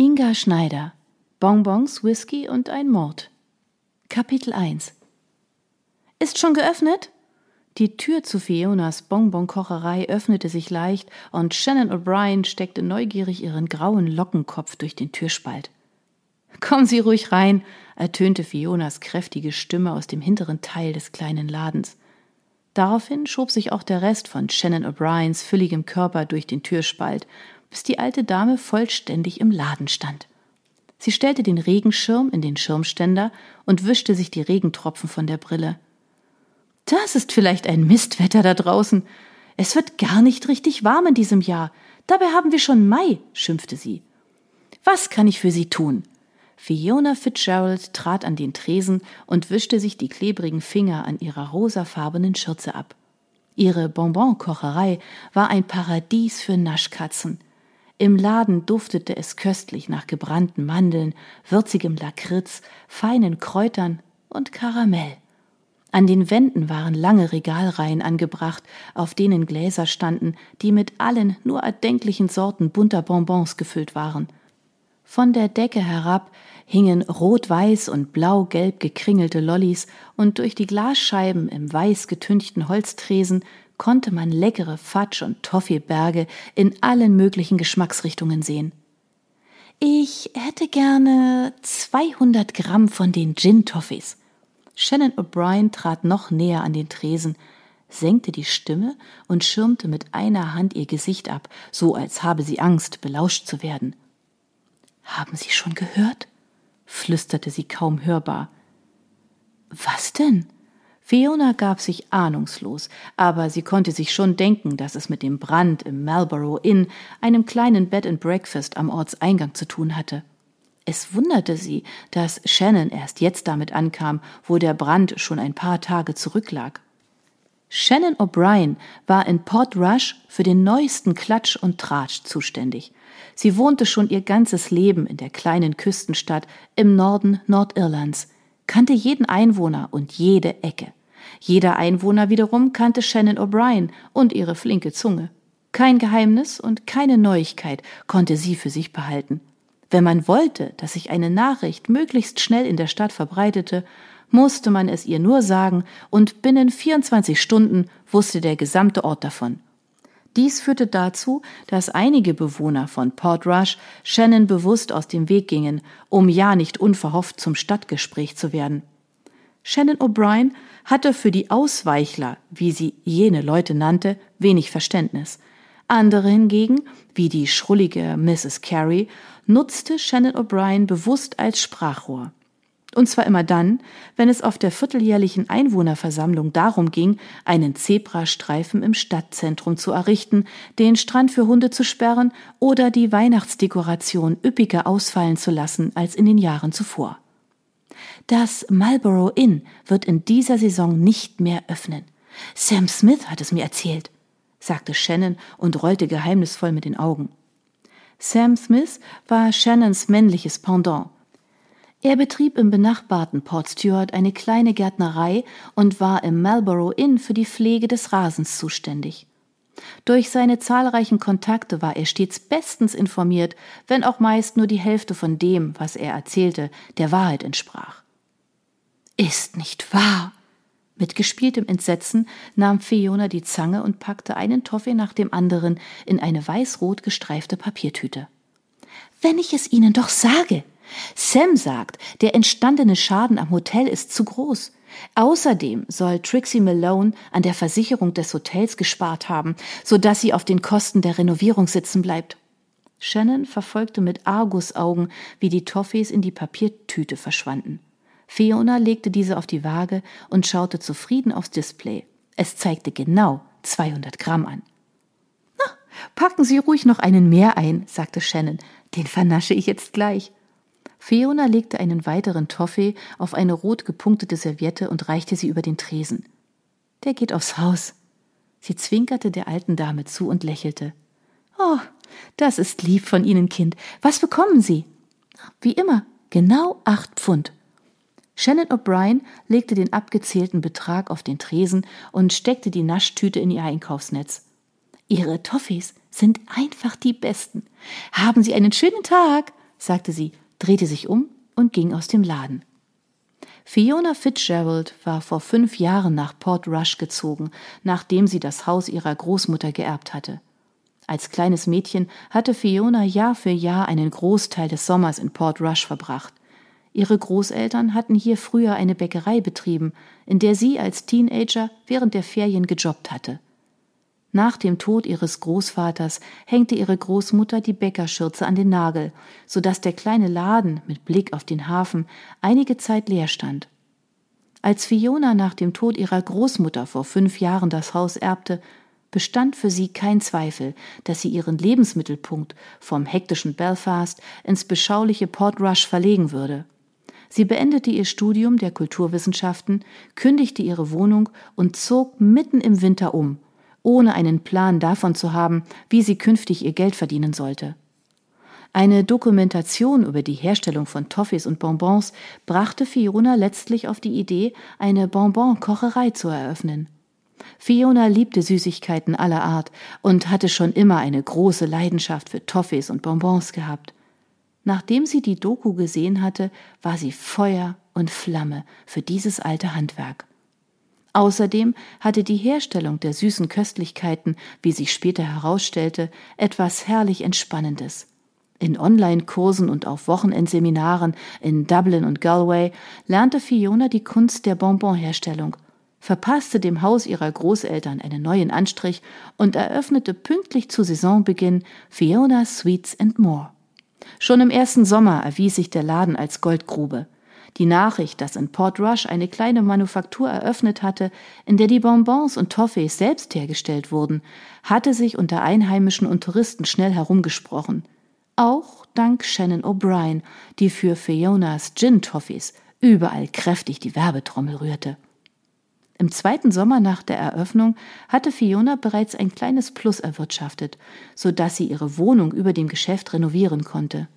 Inga Schneider Bonbons, Whisky und ein Mord. Kapitel 1 Ist schon geöffnet? Die Tür zu Fionas Bonbonkocherei öffnete sich leicht und Shannon O'Brien steckte neugierig ihren grauen Lockenkopf durch den Türspalt. Kommen Sie ruhig rein, ertönte Fionas kräftige Stimme aus dem hinteren Teil des kleinen Ladens. Daraufhin schob sich auch der Rest von Shannon O'Briens fülligem Körper durch den Türspalt, bis die alte Dame vollständig im Laden stand. Sie stellte den Regenschirm in den Schirmständer und wischte sich die Regentropfen von der Brille. Das ist vielleicht ein Mistwetter da draußen. Es wird gar nicht richtig warm in diesem Jahr. Dabei haben wir schon Mai, schimpfte sie. Was kann ich für Sie tun? Fiona Fitzgerald trat an den Tresen und wischte sich die klebrigen Finger an ihrer rosafarbenen Schürze ab. Ihre Bonbonkocherei war ein Paradies für Naschkatzen. Im Laden duftete es köstlich nach gebrannten Mandeln, würzigem Lakritz, feinen Kräutern und Karamell. An den Wänden waren lange Regalreihen angebracht, auf denen Gläser standen, die mit allen nur erdenklichen Sorten bunter Bonbons gefüllt waren. Von der Decke herab hingen rot-weiß und blau-gelb gekringelte Lollis und durch die Glasscheiben im weiß getünchten Holztresen konnte man leckere Fatsch- und Toffeeberge in allen möglichen Geschmacksrichtungen sehen. Ich hätte gerne 200 Gramm von den Gin-Toffees. Shannon O'Brien trat noch näher an den Tresen, senkte die Stimme und schirmte mit einer Hand ihr Gesicht ab, so als habe sie Angst, belauscht zu werden. Haben Sie schon gehört? flüsterte sie kaum hörbar. Was denn? Fiona gab sich ahnungslos, aber sie konnte sich schon denken, dass es mit dem Brand im Marlborough Inn, einem kleinen Bed and Breakfast am Ortseingang zu tun hatte. Es wunderte sie, dass Shannon erst jetzt damit ankam, wo der Brand schon ein paar Tage zurücklag. Shannon O'Brien war in Port Rush für den neuesten Klatsch und Tratsch zuständig. Sie wohnte schon ihr ganzes Leben in der kleinen Küstenstadt im Norden Nordirlands, kannte jeden Einwohner und jede Ecke. Jeder Einwohner wiederum kannte Shannon O'Brien und ihre flinke Zunge. Kein Geheimnis und keine Neuigkeit konnte sie für sich behalten. Wenn man wollte, dass sich eine Nachricht möglichst schnell in der Stadt verbreitete, musste man es ihr nur sagen, und binnen 24 Stunden wusste der gesamte Ort davon. Dies führte dazu, dass einige Bewohner von Port Rush Shannon bewusst aus dem Weg gingen, um ja nicht unverhofft zum Stadtgespräch zu werden. Shannon O'Brien hatte für die Ausweichler, wie sie jene Leute nannte, wenig Verständnis. Andere hingegen, wie die schrullige Mrs. Carey, nutzte Shannon O'Brien bewusst als Sprachrohr. Und zwar immer dann, wenn es auf der vierteljährlichen Einwohnerversammlung darum ging, einen Zebrastreifen im Stadtzentrum zu errichten, den Strand für Hunde zu sperren oder die Weihnachtsdekoration üppiger ausfallen zu lassen als in den Jahren zuvor. Das Marlborough Inn wird in dieser Saison nicht mehr öffnen. Sam Smith hat es mir erzählt, sagte Shannon und rollte geheimnisvoll mit den Augen. Sam Smith war Shannons männliches Pendant er betrieb im benachbarten Port Stewart eine kleine Gärtnerei und war im Marlborough Inn für die Pflege des Rasens zuständig. Durch seine zahlreichen Kontakte war er stets bestens informiert, wenn auch meist nur die Hälfte von dem, was er erzählte, der Wahrheit entsprach. Ist nicht wahr! Mit gespieltem Entsetzen nahm Fiona die Zange und packte einen Toffee nach dem anderen in eine weiß-rot gestreifte Papiertüte. Wenn ich es Ihnen doch sage, Sam sagt, der entstandene Schaden am Hotel ist zu groß. Außerdem soll Trixie Malone an der Versicherung des Hotels gespart haben, so dass sie auf den Kosten der Renovierung sitzen bleibt. Shannon verfolgte mit Argusaugen, wie die Toffees in die Papiertüte verschwanden. Fiona legte diese auf die Waage und schaute zufrieden aufs Display. Es zeigte genau 200 Gramm an. Na, packen Sie ruhig noch einen mehr ein, sagte Shannon. Den vernasche ich jetzt gleich. Fiona legte einen weiteren Toffee auf eine rot gepunktete Serviette und reichte sie über den Tresen. Der geht aufs Haus. Sie zwinkerte der alten Dame zu und lächelte. Oh, das ist lieb von Ihnen, Kind. Was bekommen Sie? Wie immer, genau acht Pfund. Shannon O'Brien legte den abgezählten Betrag auf den Tresen und steckte die Naschtüte in ihr Einkaufsnetz. Ihre Toffees sind einfach die besten. Haben Sie einen schönen Tag sagte sie, drehte sich um und ging aus dem Laden. Fiona Fitzgerald war vor fünf Jahren nach Port Rush gezogen, nachdem sie das Haus ihrer Großmutter geerbt hatte. Als kleines Mädchen hatte Fiona Jahr für Jahr einen Großteil des Sommers in Port Rush verbracht. Ihre Großeltern hatten hier früher eine Bäckerei betrieben, in der sie als Teenager während der Ferien gejobbt hatte. Nach dem Tod ihres Großvaters hängte ihre Großmutter die Bäckerschürze an den Nagel, so dass der kleine Laden mit Blick auf den Hafen einige Zeit leer stand. Als Fiona nach dem Tod ihrer Großmutter vor fünf Jahren das Haus erbte, bestand für sie kein Zweifel, dass sie ihren Lebensmittelpunkt vom hektischen Belfast ins beschauliche Port Rush verlegen würde. Sie beendete ihr Studium der Kulturwissenschaften, kündigte ihre Wohnung und zog mitten im Winter um, ohne einen Plan davon zu haben, wie sie künftig ihr Geld verdienen sollte. Eine Dokumentation über die Herstellung von Toffees und Bonbons brachte Fiona letztlich auf die Idee, eine Bonbon-Kocherei zu eröffnen. Fiona liebte Süßigkeiten aller Art und hatte schon immer eine große Leidenschaft für Toffees und Bonbons gehabt. Nachdem sie die Doku gesehen hatte, war sie Feuer und Flamme für dieses alte Handwerk. Außerdem hatte die Herstellung der süßen Köstlichkeiten, wie sich später herausstellte, etwas herrlich Entspannendes. In Online-Kursen und auf Wochenendseminaren in Dublin und Galway lernte Fiona die Kunst der Bonbonherstellung, verpasste dem Haus ihrer Großeltern einen neuen Anstrich und eröffnete pünktlich zu Saisonbeginn Fiona Sweets and More. Schon im ersten Sommer erwies sich der Laden als Goldgrube. Die Nachricht, dass in Port Rush eine kleine Manufaktur eröffnet hatte, in der die Bonbons und Toffees selbst hergestellt wurden, hatte sich unter Einheimischen und Touristen schnell herumgesprochen. Auch dank Shannon O'Brien, die für Fionas Gin Toffees überall kräftig die Werbetrommel rührte. Im zweiten Sommer nach der Eröffnung hatte Fiona bereits ein kleines Plus erwirtschaftet, so dass sie ihre Wohnung über dem Geschäft renovieren konnte.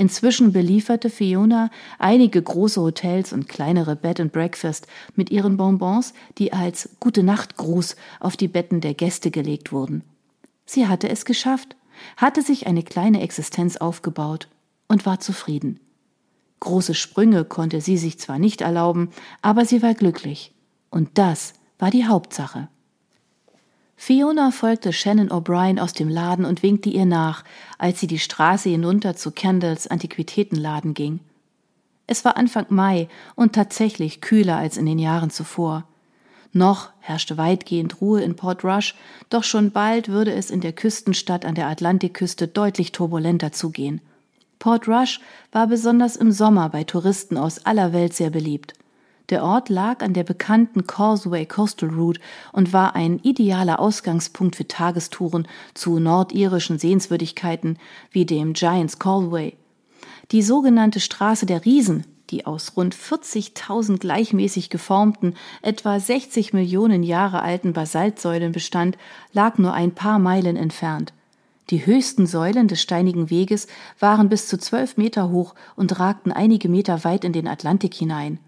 Inzwischen belieferte Fiona einige große Hotels und kleinere Bed and Breakfast mit ihren Bonbons, die als Gute Nacht Gruß auf die Betten der Gäste gelegt wurden. Sie hatte es geschafft, hatte sich eine kleine Existenz aufgebaut und war zufrieden. Große Sprünge konnte sie sich zwar nicht erlauben, aber sie war glücklich. Und das war die Hauptsache. Fiona folgte Shannon O'Brien aus dem Laden und winkte ihr nach, als sie die Straße hinunter zu Kendalls Antiquitätenladen ging. Es war Anfang Mai und tatsächlich kühler als in den Jahren zuvor. Noch herrschte weitgehend Ruhe in Port Rush, doch schon bald würde es in der Küstenstadt an der Atlantikküste deutlich turbulenter zugehen. Port Rush war besonders im Sommer bei Touristen aus aller Welt sehr beliebt. Der Ort lag an der bekannten Causeway Coastal Route und war ein idealer Ausgangspunkt für Tagestouren zu nordirischen Sehenswürdigkeiten wie dem Giants Causeway. Die sogenannte Straße der Riesen, die aus rund 40.000 gleichmäßig geformten, etwa 60 Millionen Jahre alten Basaltsäulen bestand, lag nur ein paar Meilen entfernt. Die höchsten Säulen des steinigen Weges waren bis zu zwölf Meter hoch und ragten einige Meter weit in den Atlantik hinein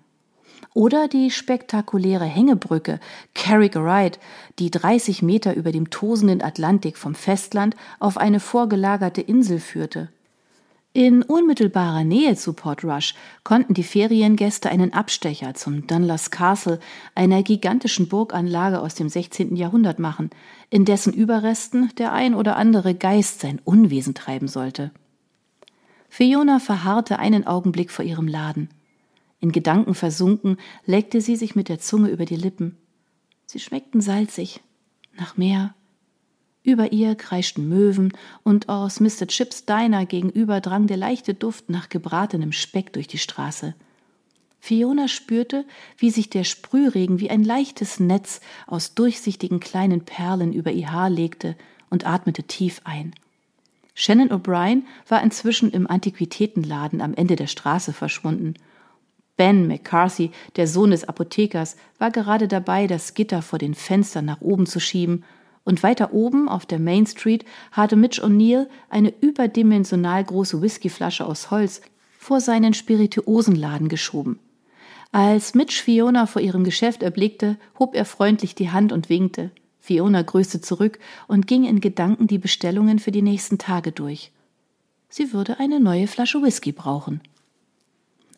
oder die spektakuläre Hängebrücke Carrick Ride, die 30 Meter über dem tosenden Atlantik vom Festland auf eine vorgelagerte Insel führte. In unmittelbarer Nähe zu Port Rush konnten die Feriengäste einen Abstecher zum Dunluss Castle, einer gigantischen Burganlage aus dem 16. Jahrhundert machen, in dessen Überresten der ein oder andere Geist sein Unwesen treiben sollte. Fiona verharrte einen Augenblick vor ihrem Laden. In Gedanken versunken, leckte sie sich mit der Zunge über die Lippen. Sie schmeckten salzig, nach Meer. Über ihr kreischten Möwen und aus Mr. Chips Diner gegenüber drang der leichte Duft nach gebratenem Speck durch die Straße. Fiona spürte, wie sich der Sprühregen wie ein leichtes Netz aus durchsichtigen kleinen Perlen über ihr Haar legte und atmete tief ein. Shannon O'Brien war inzwischen im Antiquitätenladen am Ende der Straße verschwunden – Ben McCarthy, der Sohn des Apothekers, war gerade dabei, das Gitter vor den Fenstern nach oben zu schieben, und weiter oben auf der Main Street hatte Mitch O'Neill eine überdimensional große Whiskyflasche aus Holz vor seinen Spirituosenladen geschoben. Als Mitch Fiona vor ihrem Geschäft erblickte, hob er freundlich die Hand und winkte. Fiona grüßte zurück und ging in Gedanken die Bestellungen für die nächsten Tage durch. sie würde eine neue Flasche Whisky brauchen.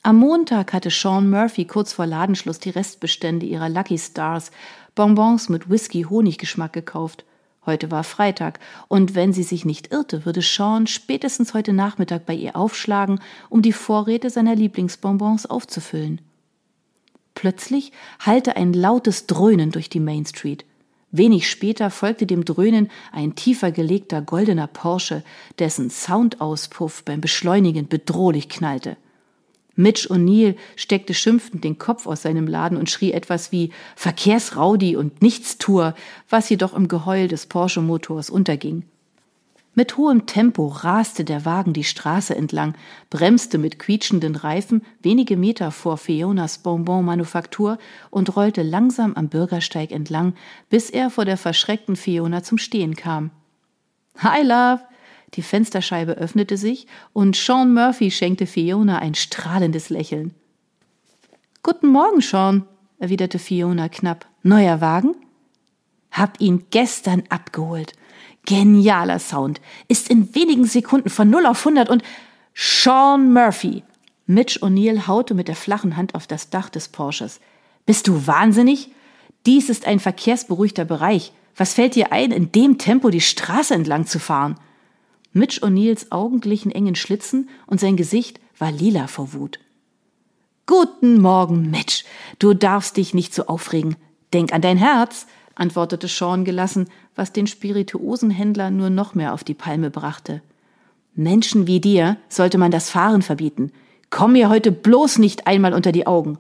Am Montag hatte Sean Murphy kurz vor Ladenschluss die Restbestände ihrer Lucky Stars, Bonbons mit Whisky-Honiggeschmack gekauft. Heute war Freitag, und wenn sie sich nicht irrte, würde Sean spätestens heute Nachmittag bei ihr aufschlagen, um die Vorräte seiner Lieblingsbonbons aufzufüllen. Plötzlich hallte ein lautes Dröhnen durch die Main Street. Wenig später folgte dem Dröhnen ein tiefer gelegter goldener Porsche, dessen Soundauspuff beim Beschleunigen bedrohlich knallte. Mitch O'Neill steckte schimpfend den Kopf aus seinem Laden und schrie etwas wie Verkehrsraudi und Nichtstuer, was jedoch im Geheul des Porsche-Motors unterging. Mit hohem Tempo raste der Wagen die Straße entlang, bremste mit quietschenden Reifen wenige Meter vor Fionas Bonbon-Manufaktur und rollte langsam am Bürgersteig entlang, bis er vor der verschreckten Fiona zum Stehen kam. Hi, Love! Die Fensterscheibe öffnete sich und Sean Murphy schenkte Fiona ein strahlendes Lächeln. Guten Morgen, Sean, erwiderte Fiona knapp. Neuer Wagen? Hab ihn gestern abgeholt. Genialer Sound. Ist in wenigen Sekunden von 0 auf 100 und Sean Murphy. Mitch O'Neill haute mit der flachen Hand auf das Dach des Porsches. Bist du wahnsinnig? Dies ist ein verkehrsberuhigter Bereich. Was fällt dir ein, in dem Tempo die Straße entlang zu fahren? Mitch O'Neills Augen glichen engen Schlitzen und sein Gesicht war lila vor Wut. Guten Morgen, Mitch. Du darfst dich nicht so aufregen. Denk an dein Herz, antwortete Sean gelassen, was den Spirituosenhändler nur noch mehr auf die Palme brachte. Menschen wie dir sollte man das Fahren verbieten. Komm mir heute bloß nicht einmal unter die Augen.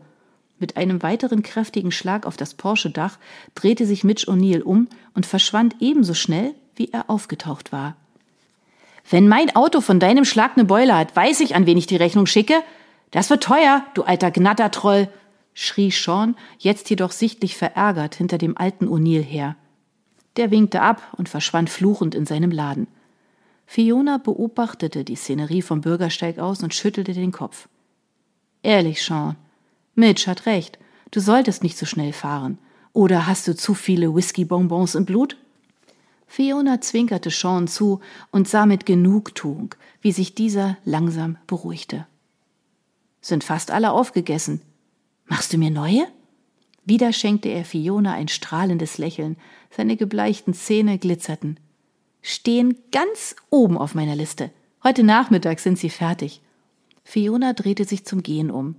Mit einem weiteren kräftigen Schlag auf das Porsche-Dach drehte sich Mitch O'Neill um und verschwand ebenso schnell, wie er aufgetaucht war. Wenn mein Auto von deinem Schlag ne Beule hat, weiß ich, an wen ich die Rechnung schicke. Das wird teuer, du alter Gnattertroll, schrie Sean, jetzt jedoch sichtlich verärgert hinter dem alten O'Neill her. Der winkte ab und verschwand fluchend in seinem Laden. Fiona beobachtete die Szenerie vom Bürgersteig aus und schüttelte den Kopf. Ehrlich, Sean, Mitch hat recht. Du solltest nicht so schnell fahren. Oder hast du zu viele Whisky-Bonbons im Blut? Fiona zwinkerte Sean zu und sah mit Genugtuung, wie sich dieser langsam beruhigte. Sind fast alle aufgegessen. Machst du mir neue? Wieder schenkte er Fiona ein strahlendes Lächeln, seine gebleichten Zähne glitzerten. Stehen ganz oben auf meiner Liste. Heute Nachmittag sind sie fertig. Fiona drehte sich zum Gehen um.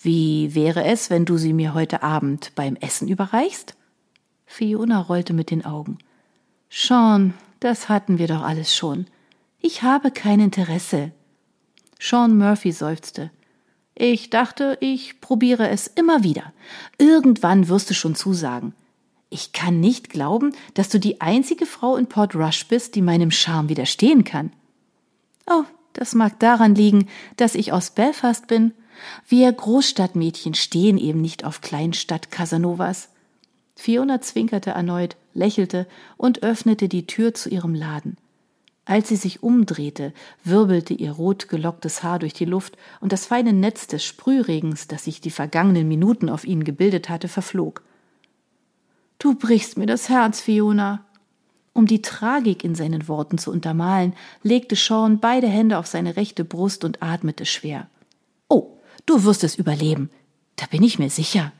Wie wäre es, wenn du sie mir heute Abend beim Essen überreichst? Fiona rollte mit den Augen. Sean, das hatten wir doch alles schon. Ich habe kein Interesse. Sean Murphy seufzte. Ich dachte, ich probiere es immer wieder. Irgendwann wirst du schon zusagen. Ich kann nicht glauben, dass du die einzige Frau in Port Rush bist, die meinem Charme widerstehen kann. Oh, das mag daran liegen, dass ich aus Belfast bin. Wir Großstadtmädchen stehen eben nicht auf Kleinstadt Casanovas. Fiona zwinkerte erneut, lächelte und öffnete die Tür zu ihrem Laden. Als sie sich umdrehte, wirbelte ihr rot gelocktes Haar durch die Luft und das feine Netz des Sprühregens, das sich die vergangenen Minuten auf ihnen gebildet hatte, verflog. Du brichst mir das Herz, Fiona. Um die Tragik in seinen Worten zu untermalen, legte Sean beide Hände auf seine rechte Brust und atmete schwer. Oh, du wirst es überleben. Da bin ich mir sicher.